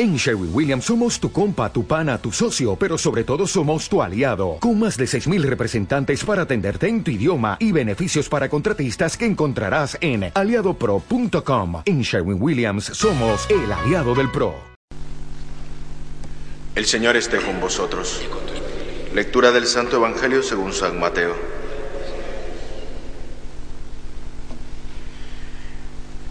En Sherwin Williams somos tu compa, tu pana, tu socio, pero sobre todo somos tu aliado, con más de 6.000 representantes para atenderte en tu idioma y beneficios para contratistas que encontrarás en aliadopro.com. En Sherwin Williams somos el aliado del PRO. El Señor esté con vosotros. Lectura del Santo Evangelio según San Mateo.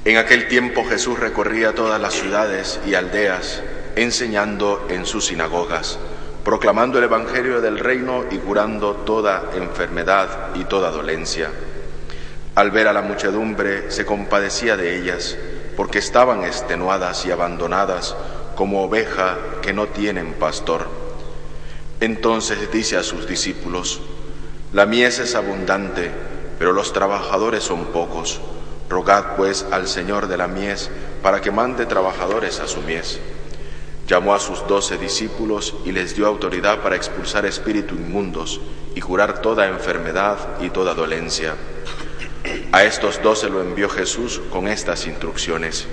En aquel tiempo Jesús recorría todas las ciudades y aldeas, enseñando en sus sinagogas, proclamando el Evangelio del reino y curando toda enfermedad y toda dolencia. Al ver a la muchedumbre se compadecía de ellas, porque estaban extenuadas y abandonadas como oveja que no tienen pastor. Entonces dice a sus discípulos, La mies es abundante, pero los trabajadores son pocos. Rogad pues al Señor de la mies para que mande trabajadores a su mies. Llamó a sus doce discípulos y les dio autoridad para expulsar espíritus inmundos y curar toda enfermedad y toda dolencia. A estos doce lo envió Jesús con estas instrucciones.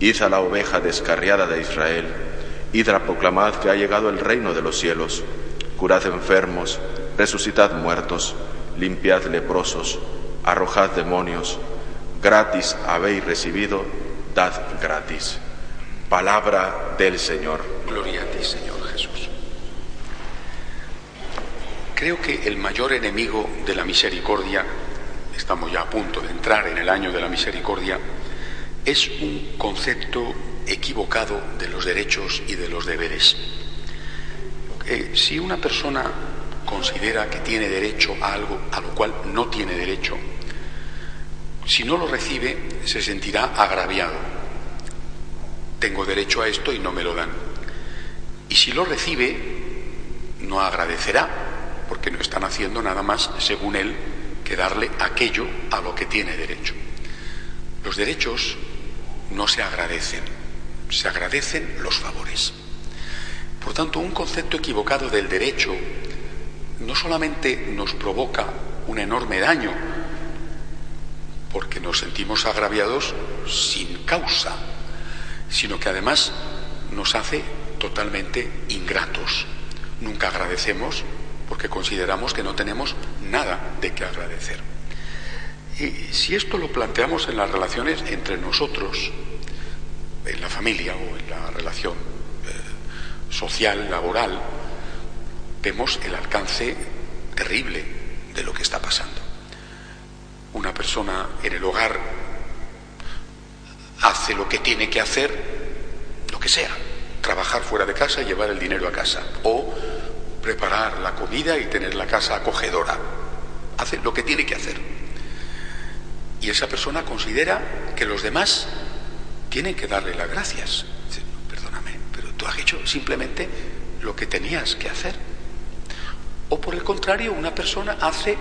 Id a la oveja descarriada de Israel, id a proclamad que ha llegado el reino de los cielos, curad enfermos, resucitad muertos, limpiad leprosos, arrojad demonios, gratis habéis recibido, dad gratis. Palabra del Señor. Gloria a ti, Señor Jesús. Creo que el mayor enemigo de la misericordia, estamos ya a punto de entrar en el año de la misericordia, es un concepto equivocado de los derechos y de los deberes. Eh, si una persona considera que tiene derecho a algo a lo cual no tiene derecho, si no lo recibe, se sentirá agraviado. Tengo derecho a esto y no me lo dan. Y si lo recibe, no agradecerá, porque no están haciendo nada más, según él, que darle aquello a lo que tiene derecho. Los derechos no se agradecen, se agradecen los favores. Por tanto, un concepto equivocado del derecho no solamente nos provoca un enorme daño, porque nos sentimos agraviados sin causa, sino que además nos hace totalmente ingratos. Nunca agradecemos porque consideramos que no tenemos nada de qué agradecer. Y si esto lo planteamos en las relaciones entre nosotros, en la familia o en la relación eh, social, laboral, vemos el alcance terrible de lo que está pasando persona en el hogar hace lo que tiene que hacer, lo que sea, trabajar fuera de casa y llevar el dinero a casa, o preparar la comida y tener la casa acogedora, hace lo que tiene que hacer. Y esa persona considera que los demás tienen que darle las gracias. perdóname, pero tú has hecho simplemente lo que tenías que hacer. O por el contrario, una persona hace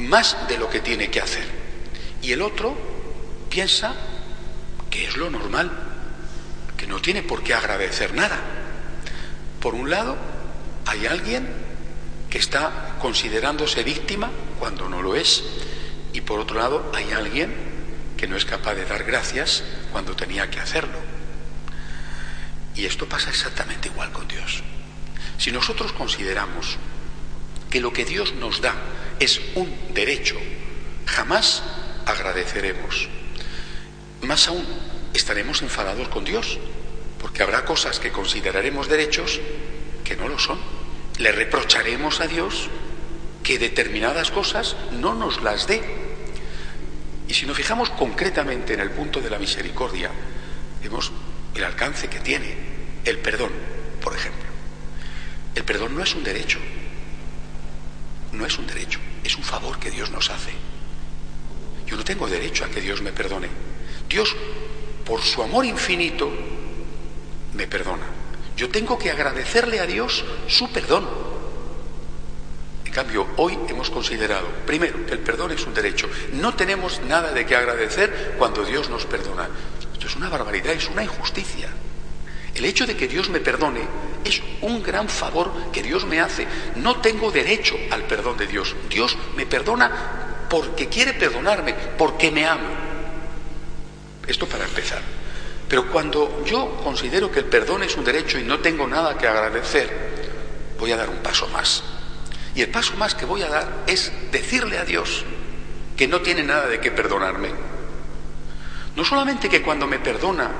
más de lo que tiene que hacer. Y el otro piensa que es lo normal, que no tiene por qué agradecer nada. Por un lado, hay alguien que está considerándose víctima cuando no lo es. Y por otro lado, hay alguien que no es capaz de dar gracias cuando tenía que hacerlo. Y esto pasa exactamente igual con Dios. Si nosotros consideramos que lo que Dios nos da es un derecho, jamás agradeceremos. Más aún, estaremos enfadados con Dios, porque habrá cosas que consideraremos derechos que no lo son. Le reprocharemos a Dios que determinadas cosas no nos las dé. Y si nos fijamos concretamente en el punto de la misericordia, vemos el alcance que tiene el perdón, por ejemplo. El perdón no es un derecho, no es un derecho, es un favor que Dios nos hace. Yo no tengo derecho a que Dios me perdone. Dios, por su amor infinito, me perdona. Yo tengo que agradecerle a Dios su perdón. En cambio, hoy hemos considerado, primero, que el perdón es un derecho. No tenemos nada de qué agradecer cuando Dios nos perdona. Esto es una barbaridad, es una injusticia. El hecho de que Dios me perdone es un gran favor que Dios me hace. No tengo derecho al perdón de Dios. Dios me perdona porque quiere perdonarme, porque me ama. Esto para empezar. Pero cuando yo considero que el perdón es un derecho y no tengo nada que agradecer, voy a dar un paso más. Y el paso más que voy a dar es decirle a Dios que no tiene nada de qué perdonarme. No solamente que cuando me perdona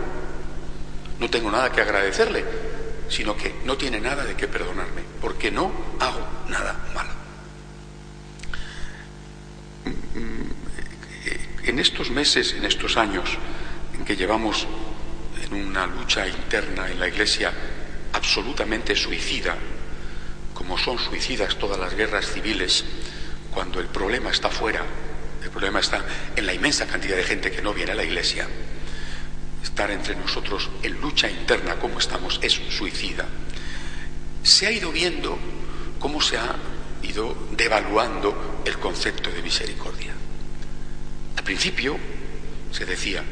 no tengo nada que agradecerle, sino que no tiene nada de qué perdonarme, porque no hago nada malo. En estos meses, en estos años en que llevamos en una lucha interna en la Iglesia absolutamente suicida, como son suicidas todas las guerras civiles, cuando el problema está fuera, el problema está en la inmensa cantidad de gente que no viene a la Iglesia, estar entre nosotros en lucha interna como estamos es suicida. Se ha ido viendo cómo se ha ido devaluando el concepto de misericordia. Al principio se decía,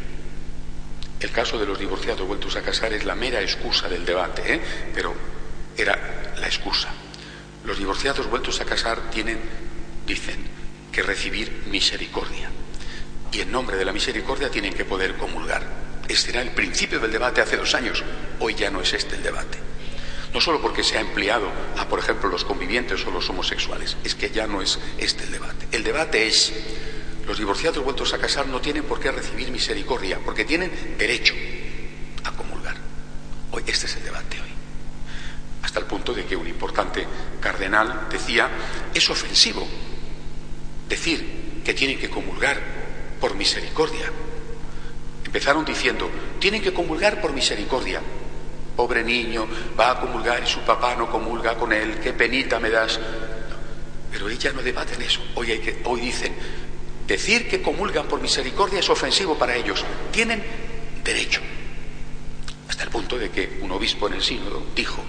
el caso de los divorciados vueltos a casar es la mera excusa del debate, ¿eh? pero era la excusa. Los divorciados vueltos a casar tienen, dicen, que recibir misericordia. Y en nombre de la misericordia tienen que poder comulgar. Este era el principio del debate hace dos años. Hoy ya no es este el debate. No solo porque se ha empleado a, por ejemplo, los convivientes o los homosexuales, es que ya no es este el debate. El debate es los divorciados vueltos a casar no tienen por qué recibir misericordia, porque tienen derecho a comulgar. Hoy este es el debate hoy. Hasta el punto de que un importante cardenal decía, es ofensivo decir que tienen que comulgar por misericordia. Empezaron diciendo, tienen que comulgar por misericordia. Pobre niño, va a comulgar y su papá no comulga con él, qué penita me das. Pero ella no debaten eso. Hoy, hoy dicen, Decir que comulgan por misericordia es ofensivo para ellos. Tienen derecho. Hasta el punto de que un obispo en el sínodo dijo,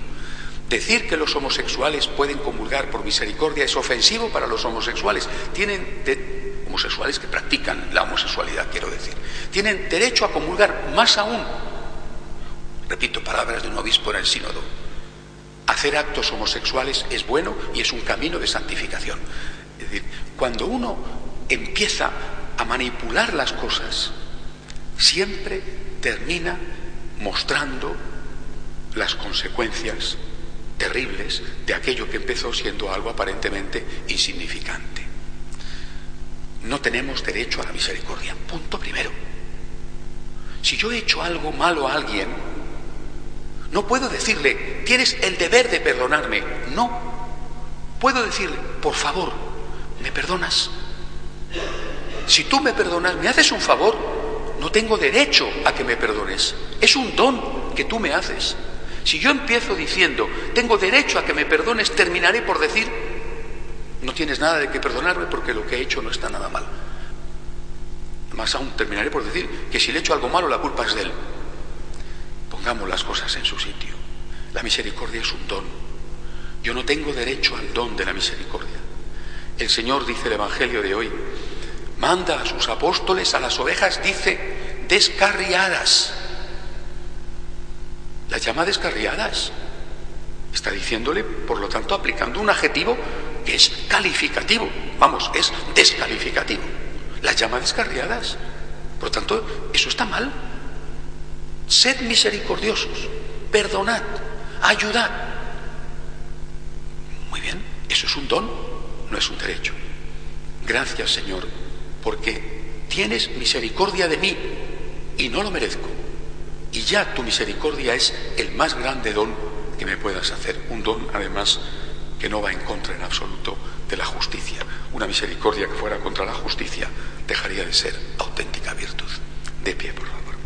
decir que los homosexuales pueden comulgar por misericordia es ofensivo para los homosexuales. Tienen que practican la homosexualidad, quiero decir. Tienen derecho a comulgar más aún. Repito palabras de un obispo en el sínodo. Hacer actos homosexuales es bueno y es un camino de santificación. Es decir, cuando uno empieza a manipular las cosas, siempre termina mostrando las consecuencias terribles de aquello que empezó siendo algo aparentemente insignificante. No tenemos derecho a la misericordia. Punto primero. Si yo he hecho algo malo a alguien, no puedo decirle, tienes el deber de perdonarme. No. Puedo decirle, por favor, ¿me perdonas? Si tú me perdonas, me haces un favor, no tengo derecho a que me perdones. Es un don que tú me haces. Si yo empiezo diciendo, tengo derecho a que me perdones, terminaré por decir, no tienes nada de que perdonarme porque lo que he hecho no está nada mal. Más aún, terminaré por decir que si le he hecho algo malo, la culpa es de él. Pongamos las cosas en su sitio. La misericordia es un don. Yo no tengo derecho al don de la misericordia. El Señor, dice el Evangelio de hoy, manda a sus apóstoles, a las ovejas, dice, descarriadas. Las llama descarriadas. Está diciéndole, por lo tanto, aplicando un adjetivo que es calificativo. Vamos, es descalificativo. Las llama descarriadas. Por tanto, eso está mal. Sed misericordiosos, perdonad, ayudad. Muy bien, eso es un don, no es un derecho. Gracias, Señor, porque tienes misericordia de mí y no lo merezco. Y ya tu misericordia es el más grande don que me puedas hacer. Un don, además, que no va en contra en absoluto de la justicia. Una misericordia que fuera contra la justicia dejaría de ser auténtica virtud. De pie, por favor.